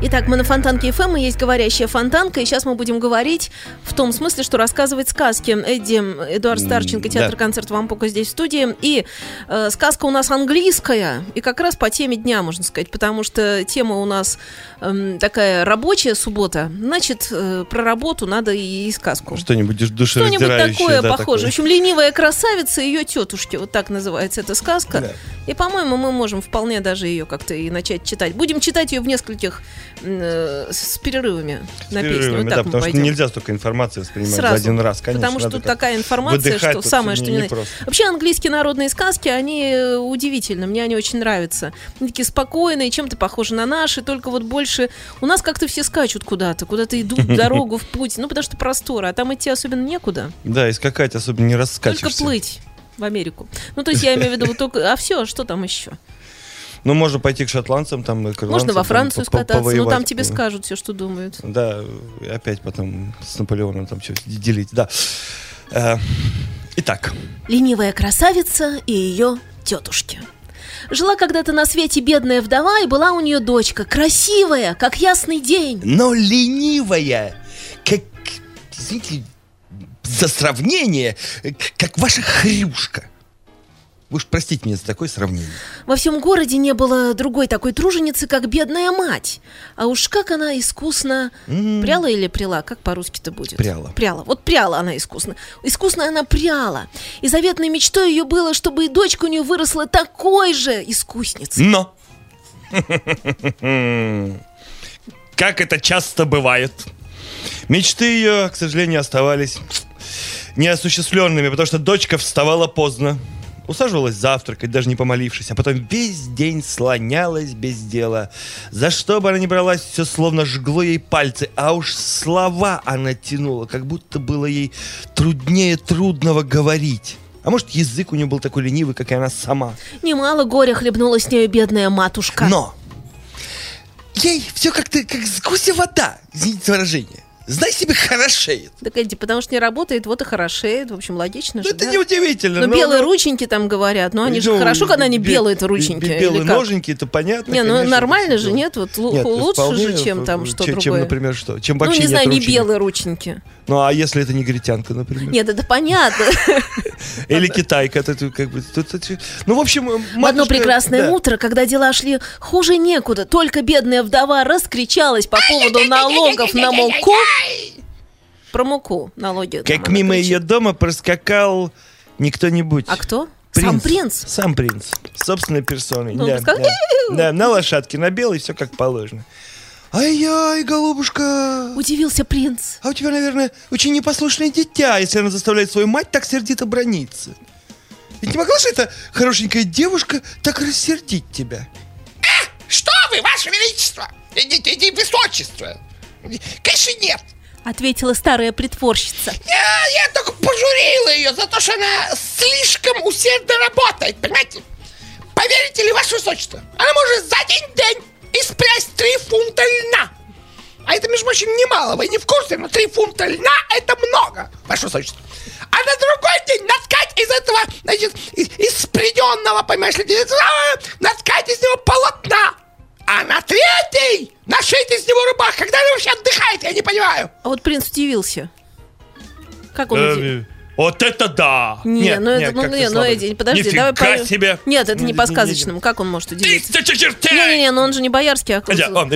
Итак, мы на Фонтанке ФМ, и есть говорящая фонтанка, и сейчас мы будем говорить в том смысле, что рассказывать сказки. Эдди, Эдуард Старченко, театр-концерт Вампука здесь в студии. И э, сказка у нас английская, и как раз по теме дня, можно сказать, потому что тема у нас эм, такая рабочая суббота. Значит, э, про работу надо и, и сказку. Что-нибудь душ- Что-нибудь душераздирающее. такое да, похоже. В такое. общем, ленивая красавица и ее тетушки. Вот так называется эта сказка. Да. И, по-моему, мы можем вполне даже ее как-то и начать читать. Будем читать ее в нескольких э, с перерывами на песню. Перерывами, Вот да, потому что пойдем. нельзя столько информации воспринимать Сразу. за один раз, конечно. Потому что тут такая информация, что самое, что не, не. Вообще английские народные сказки, они э, удивительны. Мне они очень нравятся. Они такие спокойные, чем-то похожи на наши, только вот больше... У нас как-то все скачут куда-то, куда-то идут дорогу, в путь. Ну, потому что простора, а там идти особенно некуда. Да, и скакать особенно не Только раскачиваешься. плыть в Америку. Ну, то есть я имею в виду вот только... А все, что там еще? Ну, можно пойти к шотландцам, там, и к ирландцам, Можно во там, Францию по- по- скататься, но там тебе скажут все, что думают. Да, и опять потом с Наполеоном там что делить, да. Э, Итак, Ленивая красавица и ее тетушки. Жила когда-то на свете бедная вдова, и была у нее дочка, красивая, как ясный день. но ленивая, как, извините, за сравнение, к- как ваша хрюшка. Вы уж простите меня за такое сравнение. Во всем городе не было другой такой труженицы, как бедная мать. А уж как она искусно... Пряла или пряла? Как по-русски-то будет? Пряла. Пряла. Вот пряла она искусно. Искусно она пряла. И заветной мечтой ее было, чтобы и дочка у нее выросла такой же искусницей. Но! Как это часто бывает. Мечты ее, к сожалению, оставались неосуществленными, потому что дочка вставала поздно. Усаживалась завтракать, даже не помолившись, а потом весь день слонялась без дела. За что бы она ни бралась, все словно жгло ей пальцы, а уж слова она тянула, как будто было ей труднее трудного говорить. А может, язык у нее был такой ленивый, как и она сама. Немало горя хлебнула с нею бедная матушка. Но ей все как-то как с гуся вода, извините выражение. Знай себе, хорошеет. Так, Эдди, потому что не работает, вот и хорошеет. В общем, логично Ну, же, это да? неудивительно. Но но- белые но- рученьки там говорят, но они же Ну, хорошо, когда они бе- белые-то рученьки. бе- или Белые как? ноженьки, это понятно. Не, ну конечно, нормально это же, всё. нет? Вот лу- Нет, лучше вполне, же, чем там э, что чем, другое. Чем, например, что? Чем ну, вообще не нет знаю, не белые рученьки. Ну, а если это негритянка, например? Нет, это понятно. Или китайка, то это как бы... тут- тут- Ну, в общем, В одно прекрасное да. утро, когда дела шли хуже некуда, только бедная вдова раскричалась по поводу налогов на муку. Про муку налоги. Как она мимо кричит. ее дома проскакал не кто-нибудь. А кто? Сам принц. Сам принц. Собственной персоной. Ну, да, да. Да, на лошадке, на белой, все как положено. Ай-яй, голубушка. Удивился принц. А у тебя, наверное, очень непослушное дитя, если она заставляет свою мать так сердито брониться. Ведь не могла же эта хорошенькая девушка так рассердить тебя? Что вы, ваше величество? Идите, идите, высочество. Конечно, нет. Ответила старая притворщица. Я, я только пожурила ее за то, что она слишком усердно работает, понимаете? Поверите ли, ваше высочество, она может за один день испрясть три фунта льна. А это, между прочим, немало, вы не в курсе, но три фунта льна – это много, ваше высочество. А на другой день наткать из этого, значит, из, из спреденного, понимаешь ли, наткать из него полотна. А на третий нашить из него рубах. Когда она вообще отдыхает, я не понимаю. А вот принц удивился. Как он удивился? Вот это да! Не, Нет, ну это, нет, ну, как-то не, ну. Эдди, подожди, Нифига давай по- себе! Нет, это не по сказочному. Как он может удивиться? Тысяча чертей! Не-не-не, но он же не боярский, а он,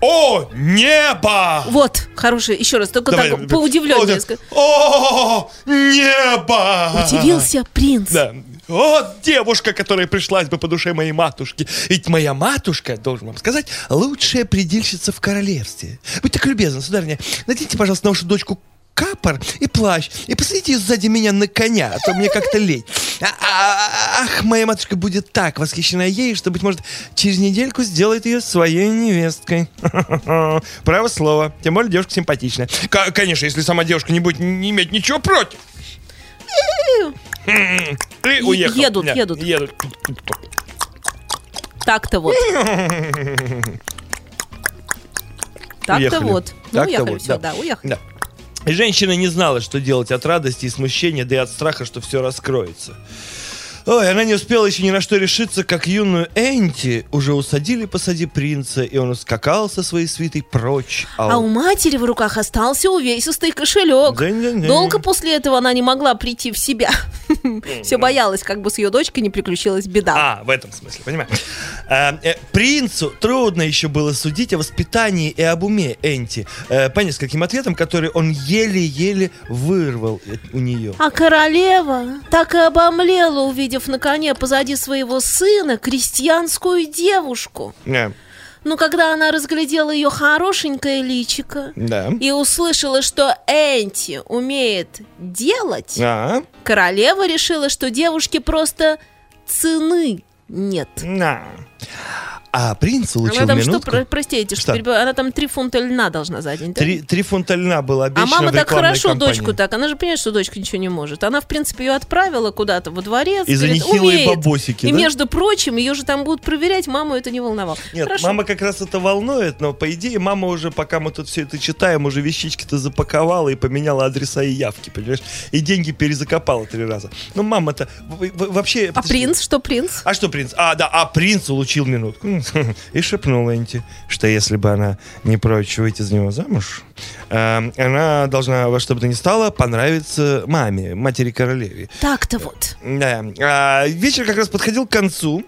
О, небо! Вот, хороший, еще раз, только Давай, так поудивленнее. О, небо! Удивился принц. Да. О, девушка, которая пришлась бы по душе моей матушки. Ведь моя матушка, должен вам сказать, лучшая предельщица в королевстве. Будьте так любезны, сударыня, наденьте, пожалуйста, на вашу дочку капор и плащ, и посадите ее сзади меня на коня, а то мне как-то лень. А- а- ах, моя матушка будет так восхищена ею, что, быть может, через недельку сделает ее своей невесткой. Право слово. Тем более девушка симпатичная. К- конечно, если сама девушка не будет не иметь ничего против. И уехал. едут, Да, едут. едут. Так-то вот. Так-то вот. Ну, Так-то уехали, вот, все, да. да, уехали. Да. И женщина не знала, что делать от радости и смущения, да и от страха, что все раскроется. Ой, она не успела еще ни на что решиться, как юную Энти уже усадили посади принца, и он ускакал со своей свитой прочь. А у матери в руках остался увесистый кошелек. Да-да-да. Долго после этого она не могла прийти в себя. Все боялась, как бы с ее дочкой не приключилась беда. А, в этом смысле, понимаю. А, э, принцу трудно еще было судить о воспитании и об уме Энти э, по нескольким ответам, которые он еле-еле вырвал э, у нее. А королева так и обомлела, увидев на коне позади своего сына крестьянскую девушку. Да. Но когда она разглядела ее хорошенькое личико Да. и услышала, что Энти умеет делать, А, королева решила, что девушке просто цены нет. да. А принц улучил Она там минутку. что, про- простите, что, Что? она там три фунта льна должна за день. да? Три, три фунта льна было А обещано мама в так хорошо кампании. дочку так, она же понимает, что дочка ничего не может. Она, в принципе, ее отправила куда-то во дворец. И за говорит, нехилые «Умеет». бабосики, И, да? между прочим, ее же там будут проверять, маму это не волновало. Нет, Хорошо. мама как раз это волнует, но по идее мама уже, пока мы тут все это читаем, уже вещички-то запаковала и поменяла адреса и явки, понимаешь? И деньги перезакопала три раза. Ну, мама-то вообще... А принц? Что принц? А что принц? А, да, а принц улучил минутку. И шепнул Энти, что если бы она не прочь выйти за него замуж, э, она должна во что бы то ни стало понравиться маме, матери королеве. Так-то вот. Да. А, вечер как раз подходил к концу.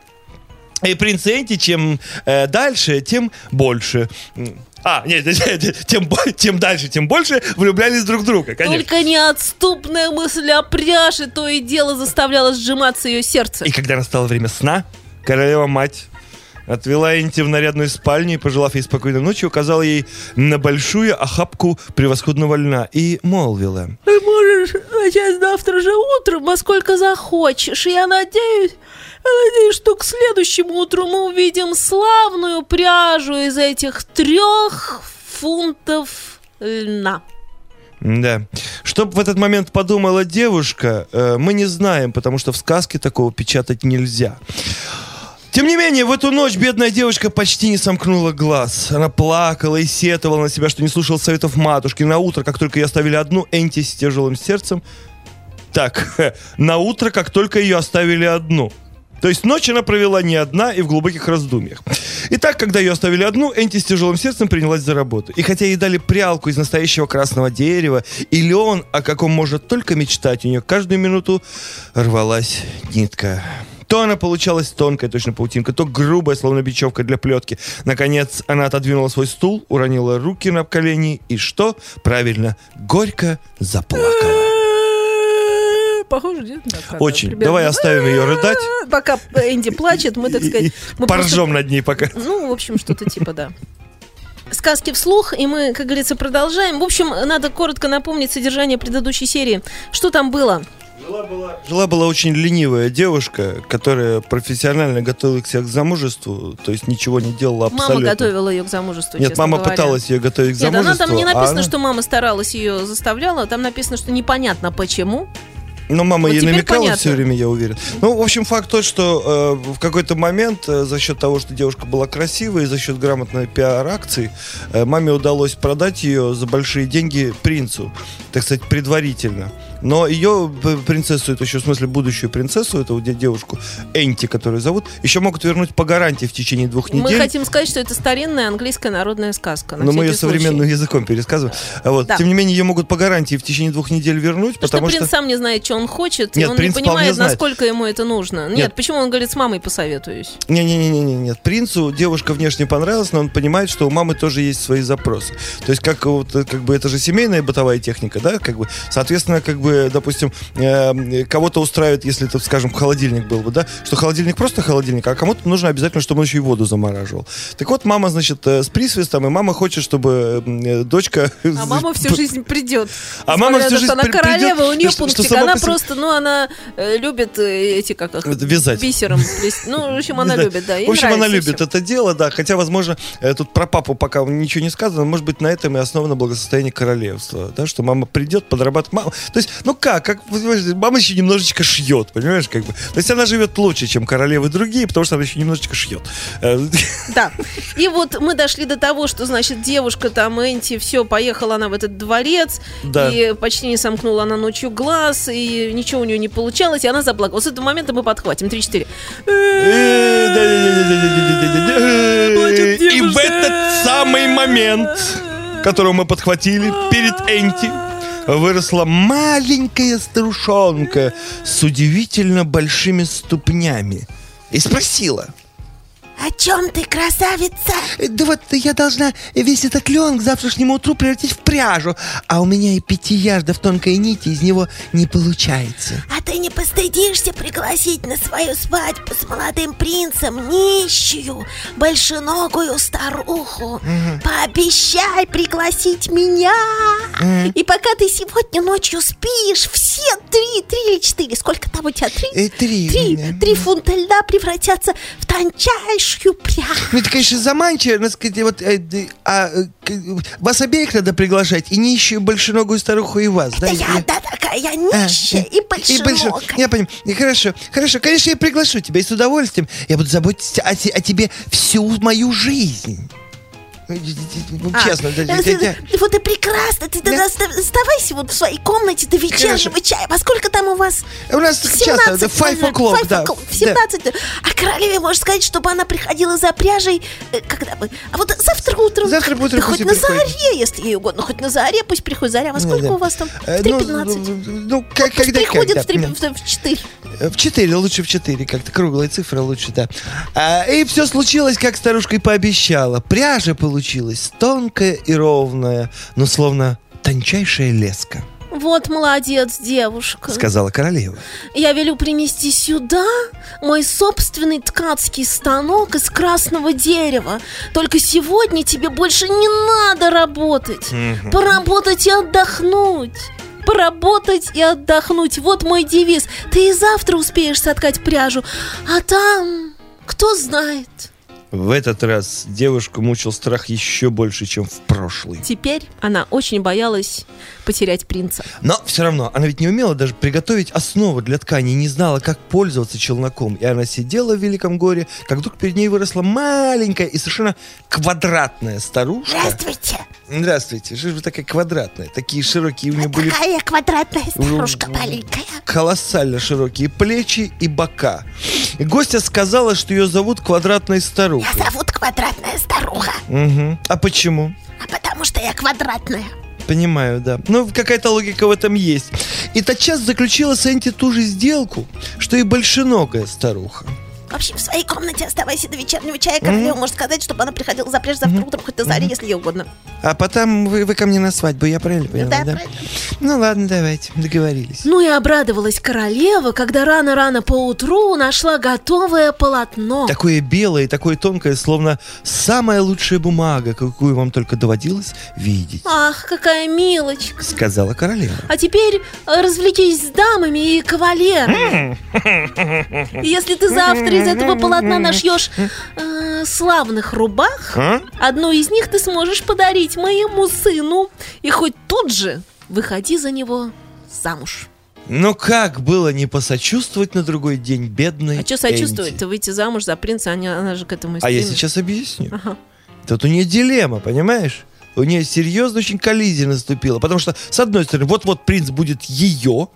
И принц Энти, чем э, дальше, тем больше. А, нет, нет, нет, тем, тем дальше, тем больше влюблялись друг в друга, конечно. Только неотступная мысль о пряже то и дело заставляла сжиматься ее сердце. И когда настало время сна, королева-мать отвела Энти в нарядную спальню и, пожелав ей спокойной ночи, указала ей на большую охапку превосходного льна и молвила. Ты можешь начать завтра же утром, во сколько захочешь. Я надеюсь, я надеюсь, что к следующему утру мы увидим славную пряжу из этих трех фунтов льна. Да. Что в этот момент подумала девушка, э, мы не знаем, потому что в сказке такого печатать нельзя. Тем не менее, в эту ночь бедная девушка почти не сомкнула глаз. Она плакала и сетовала на себя, что не слушала советов матушки. На утро, как только ее оставили одну, Энти с тяжелым сердцем... Так, на утро, как только ее оставили одну. То есть ночь она провела не одна и в глубоких раздумьях. Итак, когда ее оставили одну, Энти с тяжелым сердцем принялась за работу. И хотя ей дали прялку из настоящего красного дерева, и лен, о каком может только мечтать, у нее каждую минуту рвалась нитка. То она получалась тонкая, точно паутинка, то грубая, словно бечевка для плетки. Наконец, она отодвинула свой стул, уронила руки на колени и что? Правильно, горько заплакала. Похоже, нет? Да, Очень. примерно. Давай оставим ее рыдать. Пока Энди плачет, мы, так сказать... мы поржем над ней пока. Ну, в общем, что-то типа, да. Сказки вслух, и мы, как говорится, продолжаем. В общем, надо коротко напомнить содержание предыдущей серии. Что там было? Жила-была очень ленивая девушка, которая профессионально готовилась к замужеству, то есть ничего не делала абсолютно. Мама готовила ее к замужеству, Нет, мама говоря. пыталась ее готовить к Нет, замужеству. она там не а написано, она- что мама старалась ее заставляла, там написано, что непонятно почему. Но мама Вот ей намекала понятно. все время, я уверен. Ну, в общем, факт тот, что э, в какой-то момент э, за счет того, что девушка была красивой, и за счет грамотной пиар-акции, э, маме удалось продать ее за большие деньги принцу, так сказать, предварительно. Но ее э, принцессу, это еще в смысле будущую принцессу, эту де- девушку Энти, которую зовут, еще могут вернуть по гарантии в течение двух Мы недель. хотим сказать, что это старинная английская народная сказка. на Но мы ее случай. современным языком пересказываем. Вот. Да. Тем не менее, ее могут по гарантии в течение двух недель вернуть, Потому потому что принц что... сам не знает, что он хочет, и Нет, он не принц понимает, насколько ему это нужно. Нет, Нет. почему он говорит, с мамой посоветуюсь? Не-не-не, нет. Принцу девушка внешне понравилась, но он понимает, что у мамы тоже есть свои запросы. То есть, как вот, э, как бы это же семейная бытовая техника, да, как бы, соответственно, как бы, допустим, э, кого-то устраивает, если это, скажем, холодильник был бы, да, что холодильник просто холодильник, а кому-то нужно обязательно, чтобы он еще и воду замораживал. Так вот, мама, значит, э, с присвистом, и мама хочет, чтобы э, дочка... А мама всю жизнь придет. А мама всю жизнь она королева, у нее пунктик, она просто, ну, она э, любит эти, как их, вязать. бисером. Ну, в общем, она любит, да. В общем, она любит это дело, да. Хотя, возможно, тут про папу пока ничего не сказано. Может быть, на этом и основано благосостояние королевства. Да, что мама придет, подрабатывает. Мама... То есть, ну как, как мама еще немножечко шьет, понимаешь, как бы. То есть она живет лучше, чем королевы другие, потому что она еще немножечко шьет. Э, Да. И вот мы дошли до того, что, значит, девушка там, Энти, все, поехала она в этот дворец, Да. и почти не сомкнула она ночью глаз, и ничего у нее не получалось, и она заплакала. Вот с этого момента мы подхватим. Три-четыре. Э, И в этот самый момент, которого мы подхватили перед Энти, выросла маленькая старушонка с удивительно большими ступнями и спросила. О чем ты, красавица? «Э, Да вот я должна весь этот лен к завтрашнему утру превратить в пряжу, а у меня и пяти ярдов тонкой нити из него не получается. А ты не постыдишься пригласить на свою свадьбу с молодым принцем нищую, большеногую старуху? Пообещай пригласить меня. И пока ты сегодня ночью спишь, все три, три или четыре, сколько там у тебя? Три? Э, три. Три, три фунта льда превратятся в тончайшую пряжу. Ну, это, конечно, заманчиво, но, сказать, вот, э, д- а, э, вас обеих надо приглашать, и нищую большеногую старуху, и вас, да? Да я одна такая нищая А, и большой- большеногая. Я понимаю. И Хорошо, хорошо, конечно, я приглашу тебя, и с удовольствием. Я буду заботиться о, о тебе всю мою жизнь. Ну, ну, А, Честно, да, да, ты- да. ты- Вот и прекрасно. Ты тогда оста- оставайся вот в своей комнате до вечернего чая. Во сколько там у вас? У нас часто, да, 17, five наверное, o'clock, five да. В 17. А королеве можешь сказать, чтобы она приходила за пряжей, э, когда бы. А вот завтра утром. Завтра утром хоть на заре, если ей угодно. Хоть на заре, пусть приходит заря. Во сколько у вас там? Э, В ну, 3.15. Ну, как, Пусть когда, приходит в, три- Да. в, в 4. Э, В 4, лучше в 4, как-то круглая цифра лучше, да. А, и все случилось, как старушка и пообещала. Пряжа получилась тонкая и ровная, но словно тончайшая леска, Вот молодец, девушка. сказала королева. Я велю принести сюда мой собственный ткацкий станок из красного дерева. Только сегодня тебе больше не надо работать. Поработать и отдохнуть. Поработать и отдохнуть. Вот мой девиз. Ты и завтра успеешь соткать пряжу. А там, кто знает. В этот раз девушку мучил страх еще больше, чем в прошлый. Теперь она очень боялась потерять принца. Но все равно, она ведь не умела даже приготовить основу для ткани, не знала, как пользоваться челноком. И она сидела в великом горе, как вдруг перед ней выросла маленькая и совершенно квадратная старушка. Здравствуйте. Здравствуйте, что же вы такая квадратная? Такие широкие у нее были Такая квадратная старушка маленькая. колоссально широкие плечи и бока. И гостья сказала, что ее зовут квадратной старухой. Меня зовут квадратная старуха. Мгм. А почему? А потому что я квадратная. Понимаю, да. Ну, какая-то логика в этом есть. И тотчас заключила с Энти ту же сделку, что и большеногая старуха. В общем, в своей комнате оставайся до вечернего чая. Королева может сказать, чтобы она приходила за пряжу завтра утром, хоть на заре, если ей угодно. А потом вы, вы ко мне на свадьбу, я правильно поняла, Да, да? правильно. Ну ладно, давайте, договорились. Ну и обрадовалась королева, когда рано-рано поутру нашла готовое полотно. Такое белое такое тонкое, словно самая лучшая бумага, какую вам только доводилось видеть, Ах, какая милочка. сказала королева. А теперь э, развлекись с дамами и кавалерами. Если ты завтра из этого полотна нашьешь э, славных рубах, А? одну из них ты сможешь подарить моему сыну. И хоть тут же выходи за него замуж. Но как было не посочувствовать на другой день бедной А что сочувствовать? Энти? Ты выйти замуж за принца, она, она же к этому и А я сейчас объясню. Ага. Тут у нее дилемма, понимаешь? У нее серьезно очень коллизия наступила. Потому что, с одной стороны, вот-вот принц будет ее,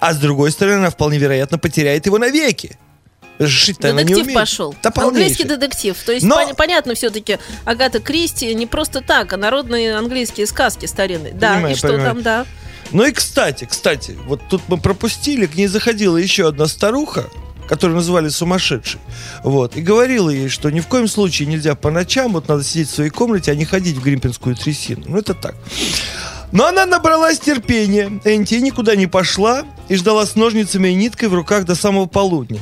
а с другой стороны, она вполне вероятно потеряет его навеки. Жить-то она не умеет. пошел. Да Английский детектив. То есть Но- пон- понятно все-таки, Агата Кристи не просто так, а народные английские сказки старинные. Да, Понимаю, и что понимаю. там, да. Ну и кстати, кстати, вот тут мы пропустили, к ней заходила еще одна старуха, которую называли сумасшедшей. Вот, и говорила ей, что ни в коем случае нельзя по ночам, вот надо сидеть в своей комнате, а не ходить в гримпинскую трясину. Ну это так. Но она набралась терпения. Энти никуда не пошла и ждала с ножницами и ниткой в руках до самого полудня.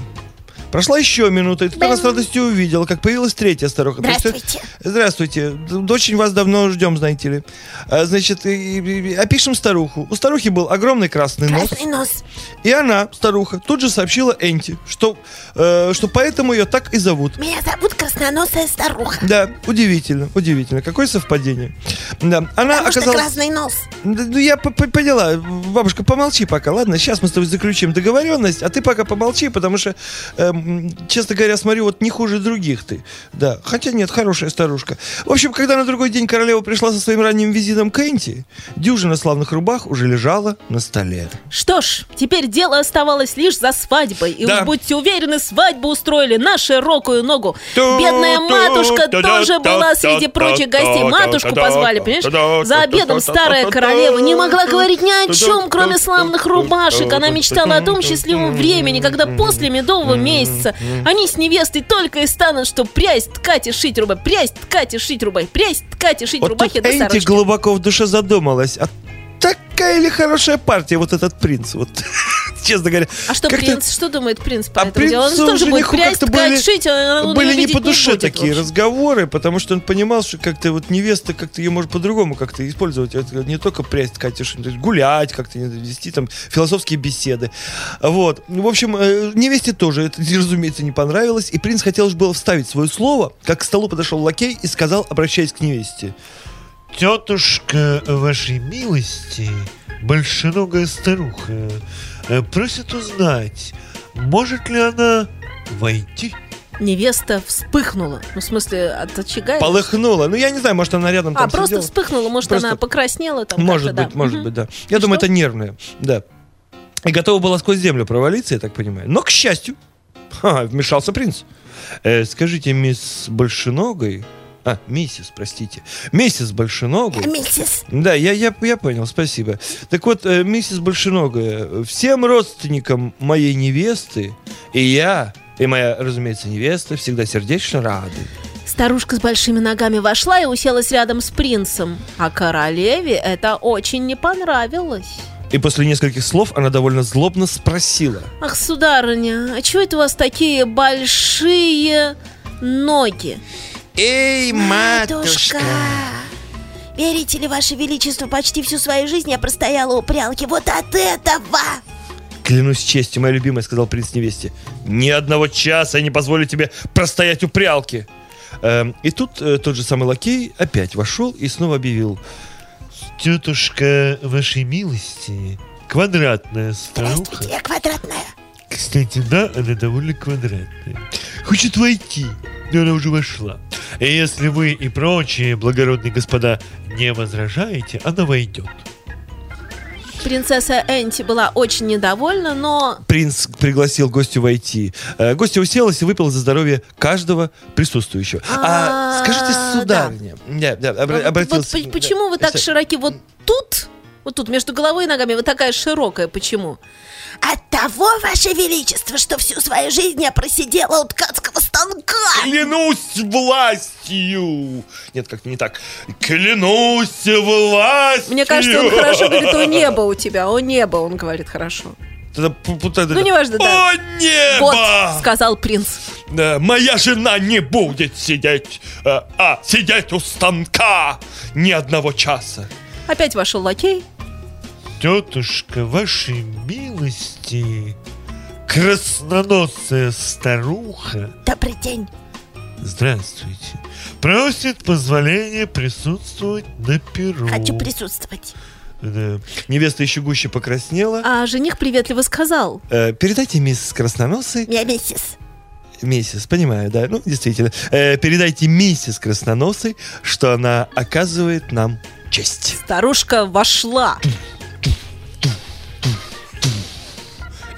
Прошла еще минута, и тут она с радостью увидела, как появилась третья старуха. Э, Здравствуйте. Здравствуйте. Очень вас давно ждем, знаете ли. А, Значит, опишем старуху. У старухи был огромный красный нос. Красный нос. И она, старуха, тут же сообщила Энти, что, э, что поэтому ее так и зовут. Меня зовут красноносая старуха. Да, удивительно, удивительно. Какое совпадение. Да, она Потому оказалась... красный нос. Ну, я поняла. Бабушка, помолчи пока, ладно? Сейчас мы с тобой заключим договоренность, а ты пока помолчи, потому что, эм, честно говоря, смотрю, вот не хуже других ты. Да, хотя нет, хорошая старушка. В общем, когда на другой день королева пришла со своим ранним визитом к Энти, дюжина славных рубах уже лежала на столе. Что ж, теперь дело оставалось лишь за свадьбой. И Да. уж будьте уверены, свадьбу устроили на широкую ногу. Бедная ту- матушка тоже была среди прочих гостей. Матушку позвали, понимаешь? За обедом та- та- старая та- королева не могла говорить ни о чем, кроме славных рубашек. Она та- мечтала о том счастливом времени, когда после медового месяца они с невестой только и станут, что прясть, ткать и шить рубай, прясть, ткать и шить рубай, прясть, ткать и шить Вот рубахи до сорочки. глубоко в душе задумалась. А такая ли хорошая партия вот этот принц? Вот, честно говоря. А что принц? Что думает принц по А этому делу? Он тоже будет прясть, ткать, были- шить, он были не по душе такие разговоры, потому что он понимал, что как-то вот невеста как-то ее может по-другому как-то использовать. Это не только прясть, ткать, гулять как-то, вести там философские беседы. Вот. Ну, В общем, э, невесте тоже это, разумеется, не понравилось, и принц хотел же было вставить свое слово, как к столу подошел лакей и сказал, обращаясь к невесте. Тетушка вашей милости, большеногая старуха, просит узнать, может ли она войти? Невеста вспыхнула. Ну, в смысле, от очага? Полыхнула. Ну, я не знаю, может, она рядом А, там просто сидела. вспыхнула, может, Просто- она покраснела там Может быть, да. может Мгм. быть, да. Я И думаю, что? это нервное, да. И готова была сквозь землю провалиться, я так понимаю. Но, к счастью, ха, вмешался принц. Э, скажите, мисс Большеногой... А, миссис, простите. Миссис Большеногой... Миссис. Да, я, я, я понял, спасибо. Так вот, э, миссис Большеногая, всем родственникам моей невесты, и я, и моя, разумеется, невеста, всегда сердечно рады. Старушка с большими ногами вошла и уселась рядом с принцем. А королеве это очень не понравилось. И после нескольких слов она довольно злобно спросила. Ах, сударыня, а чего это у вас такие большие ноги? Эй, Матушка. Верите ли, Ваше Величество, почти всю свою жизнь я простояла у прялки вот от этого. Клянусь честью, моя любимая, сказал принц невесте. Ни одного часа я не позволю тебе простоять у прялки. Эм, и тут э, тот же самый лакей опять вошел и снова объявил. Тетушка вашей милости, квадратная старуха. Здравствуйте, я квадратная. Кстати, да, она довольно квадратная. Хочет войти, но она уже вошла. И если вы и прочие благородные господа не возражаете, она войдет. Принцесса Энти была очень недовольна, но Принц пригласил гостю войти. Э, гостья уселась и выпила за здоровье каждого присутствующего. А, А, скажите, да. сударыня, да, да, вот обратился... по- почему вы так Э, широки вот тут? Вот тут, между головой и ногами, вы такая широкая, почему? От того, Ваше Величество, что всю свою жизнь я просидела у ткацкого станка. Клянусь властью! Нет, как-то не так. Клянусь властью! Мне кажется, он хорошо говорит, о небо у тебя, о небо, он говорит хорошо. Ну, неважно, да. О, небо! Вот, сказал принц. Моя жена не будет сидеть, э, а, сидеть у станка ни одного часа. Опять вошел лакей. Тетушка вашей милости, красноносая старуха, Добрый день. здравствуйте, просит позволения присутствовать на перу. Хочу присутствовать. Да. Невеста еще гуще покраснела. А жених приветливо сказал. Э, передайте мисс Красноносой, Я миссис. миссис, понимаю, да, ну, действительно. Э, передайте миссис Красноносой, что она оказывает нам честь. Старушка вошла.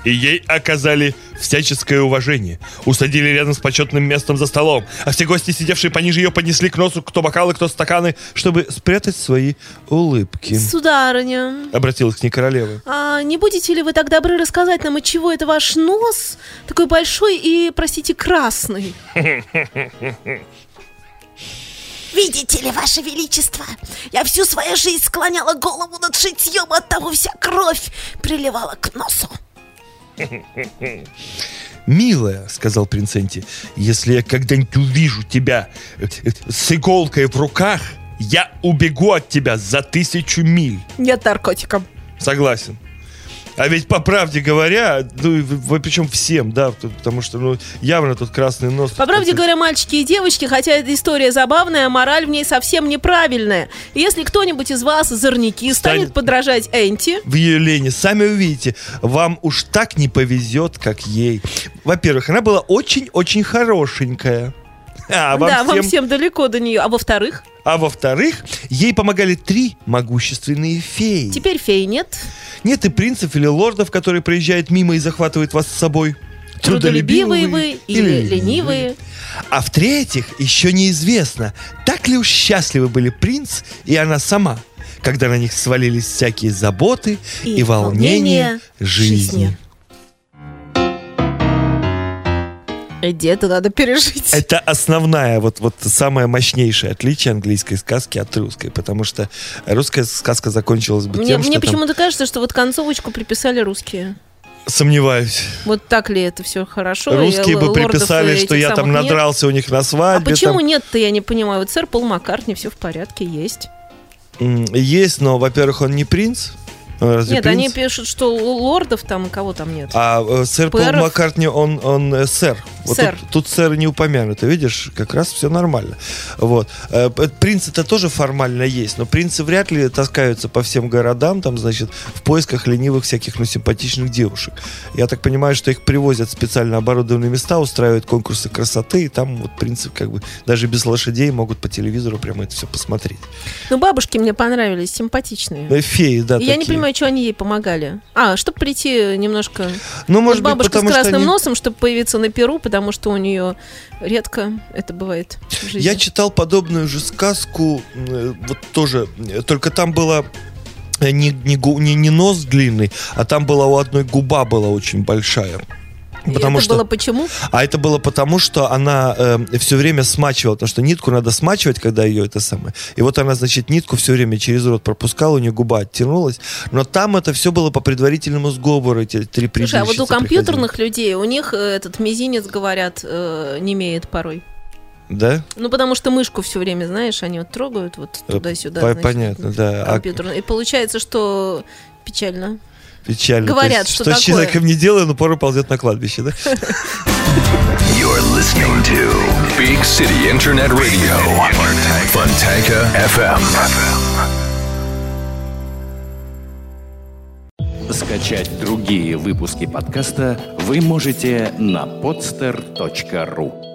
И ей оказали всяческое уважение. Усадили рядом с почетным местом за столом. А все гости, сидевшие пониже ее, поднесли к носу кто бокалы, кто стаканы, чтобы спрятать свои улыбки. Сударыня, Обратилась к ней королева. а не будете ли вы так добры рассказать нам, от чего это ваш нос такой большой и, простите, красный? Видите ли, Ваше Величество, я всю свою жизнь склоняла голову над шитьем, оттого вся кровь приливала к носу. Милая, сказал Принценти, если я когда-нибудь увижу тебя э, э, с иголкой в руках, я убегу от тебя за тысячу миль. Нет наркотиком. Согласен. А ведь по правде говоря, ну, причем всем, да, потому что, ну, явно тут красный нос. По правде говоря, мальчики и девочки, хотя эта история забавная, мораль в ней совсем неправильная. Если кто-нибудь из вас, озорники, станет Станет- подражать Энти, в ее лени, сами увидите, вам уж так не повезет, как ей. Во-первых, она была очень-очень хорошенькая. А, вам да, вам всем- всем далеко до нее. А во-вторых, а во-вторых, ей помогали три могущественные феи. теперь фей нет. Нет и принцев или лордов, которые проезжают мимо и захватывают вас с собой. Трудолюбивые вы или ленивые. А в-третьих, еще неизвестно, так ли уж счастливы были принц и она сама, когда на них свалились всякие заботы и, И волнения волнения жизни. жизни. Эдди, это надо пережить. Это основная, вот, вот самое мощнейшее отличие английской сказки от русской, потому что русская сказка закончилась бы Мне, тем, мне что там- почему-то кажется, что вот концовочку приписали русские. Сомневаюсь. Вот так ли это все хорошо? Русские И бы приписали, что я там самых нет? надрался у них на А свадьбе. почему там. нет-то, я не понимаю. Вот сэр Пол Маккартни, все в порядке, есть. Есть, но, во-первых, он не принц. А Разве нет, принц? они пишут, что лордов там, кого там нет. А э, сэр Пол Пэров. Маккартни, он, он э, сэр. Вот Сэр. Тут, тут сэр не упомянуто, видишь, как раз все нормально. Вот. Э, Принц это тоже формально есть, но принцы вряд ли таскаются по всем городам, там, значит, в поисках ленивых всяких, ну, симпатичных девушек. Я так понимаю, что их привозят в специально оборудованные места, устраивают конкурсы красоты, и там вот принцы как бы даже без лошадей могут по телевизору прямо это все посмотреть. Ну, бабушки мне понравились, симпатичные. Э, Феи, да, И я не такие. Понимаю, что они ей помогали. А, чтобы прийти немножко... Ну, может вот быть, бабушка потому с что красным они- носом, чтобы появиться на Перу, потому что у нее редко это бывает в жизни. Я читал подобную же сказку, э, вот тоже, только там было э, не, не, не нос длинный, а там была у одной губа была очень большая. Потому это что, было почему? а это было потому, что она все время смачивала, потому что нитку надо смачивать, когда ее это самое. И вот она, значит, нитку все время через рот пропускала, у нее губа оттянулась. Но там это все было по предварительному сговору, эти три Слушай, а вот у компьютерных людей, у них э, этот мизинец, говорят, э, не имеет порой. приходили. Да? Ну, потому что мышку все время, знаешь, они вот трогают вот Э, туда-сюда. по- значит, понятно, да. А Компьютер. И получается, что печально. Печально. Говорят, есть, что что с такое. человеком не делаю, но порой ползет на кладбище, да? You're listening to Big City Internet Radio. Fontanka FM. Скачать другие выпуски подкаста вы можете на podster.ru